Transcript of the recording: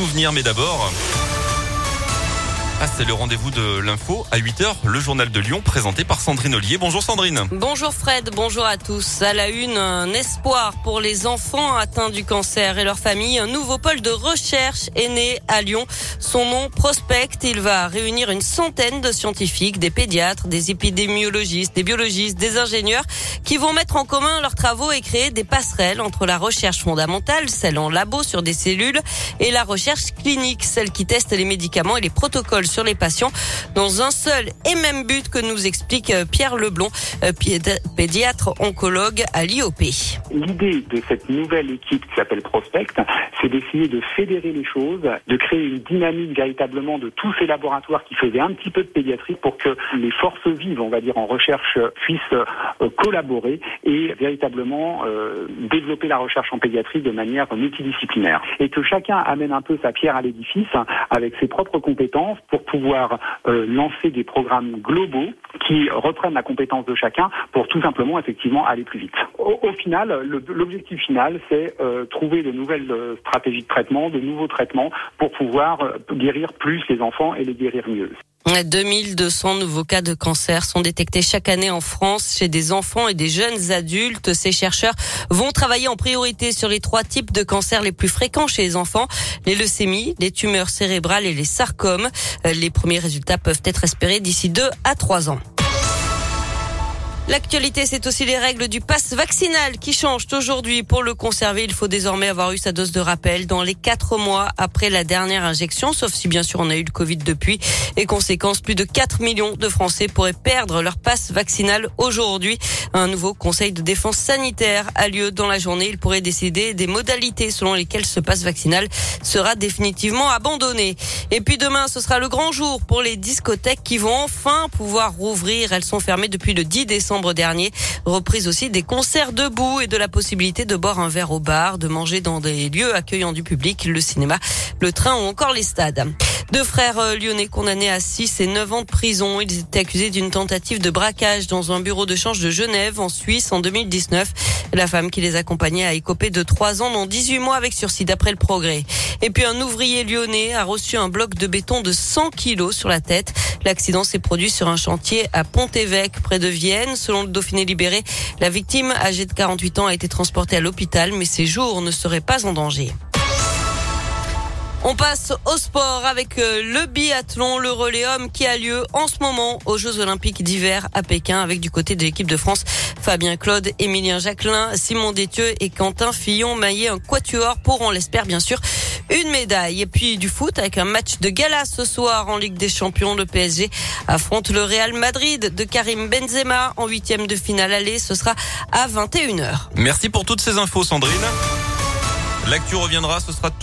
souvenirs, mais d'abord... Ah, c'est le rendez-vous de l'info à 8h, le journal de Lyon présenté par Sandrine Ollier. Bonjour Sandrine. Bonjour Fred, bonjour à tous. À la une, un espoir pour les enfants atteints du cancer et leurs familles. Un nouveau pôle de recherche est né à Lyon. Son nom prospecte. Il va réunir une centaine de scientifiques, des pédiatres, des épidémiologistes, des biologistes, des ingénieurs qui vont mettre en commun leurs travaux et créer des passerelles entre la recherche fondamentale, celle en labo sur des cellules, et la recherche clinique, celle qui teste les médicaments et les protocoles sur les patients dans un seul et même but que nous explique euh, Pierre Leblon, euh, pédiatre oncologue à l'IOP. L'idée de cette nouvelle équipe qui s'appelle Prospect, c'est d'essayer de fédérer les choses, de créer une dynamique véritablement de tous ces laboratoires qui faisaient un petit peu de pédiatrie pour que les forces vives, on va dire en recherche, puissent euh, collaborer et véritablement développer la recherche en pédiatrie de manière multidisciplinaire. Et que chacun amène un peu sa pierre à l'édifice avec ses propres compétences pour pouvoir euh, lancer des programmes globaux qui reprennent la compétence de chacun pour tout simplement effectivement aller plus vite. Au, final, l'objectif final, c'est euh, trouver de nouvelles euh, stratégies de traitement, de nouveaux traitements pour pouvoir guérir plus les enfants et les guérir mieux. 2200 nouveaux cas de cancer sont détectés chaque année en France chez des enfants et des jeunes adultes. Ces chercheurs vont travailler en priorité sur les trois types de cancers les plus fréquents chez les enfants, les leucémies, les tumeurs cérébrales et les sarcomes. Les premiers résultats peuvent être espérés d'ici deux à trois ans. L'actualité, c'est aussi les règles du pass vaccinal qui changent aujourd'hui. Pour le conserver, il faut désormais avoir eu sa dose de rappel dans les quatre mois après la dernière injection, sauf si bien sûr on a eu le Covid depuis. Et conséquence, plus de 4 millions de Français pourraient perdre leur passe vaccinal aujourd'hui. Un nouveau conseil de défense sanitaire a lieu dans la journée. Il pourrait décider des modalités selon lesquelles ce passe vaccinal sera définitivement abandonné. Et puis demain, ce sera le grand jour pour les discothèques qui vont enfin pouvoir rouvrir. Elles sont fermées depuis le 10 décembre dernier. Reprise aussi des concerts debout et de la possibilité de boire un verre au bar, de manger dans des lieux accueillant du public, le cinéma, le train ou encore les stades. Deux frères euh, lyonnais condamnés à 6 et 9 ans de prison. Ils étaient accusés d'une tentative de braquage dans un bureau de change de Genève en Suisse en 2019. La femme qui les accompagnait a écopé de 3 ans dans 18 mois avec sursis d'après le progrès. Et puis un ouvrier lyonnais a reçu un bloc de béton de 100 kilos sur la tête. L'accident s'est produit sur un chantier à Pont-Évêque, près de Vienne. Selon le Dauphiné libéré, la victime, âgée de 48 ans, a été transportée à l'hôpital, mais ses jours ne seraient pas en danger. On passe au sport avec euh, le biathlon, le relais qui a lieu en ce moment aux Jeux Olympiques d'hiver à Pékin avec du côté de l'équipe de France Fabien Claude, Émilien Jacquelin, Simon Détieux et Quentin Fillon-Maillet, un quatuor pour, on l'espère bien sûr, une médaille. Et puis du foot avec un match de gala ce soir en Ligue des Champions. Le PSG affronte le Real Madrid de Karim Benzema en huitième de finale aller. Ce sera à 21h. Merci pour toutes ces infos Sandrine. L'actu reviendra, ce sera tout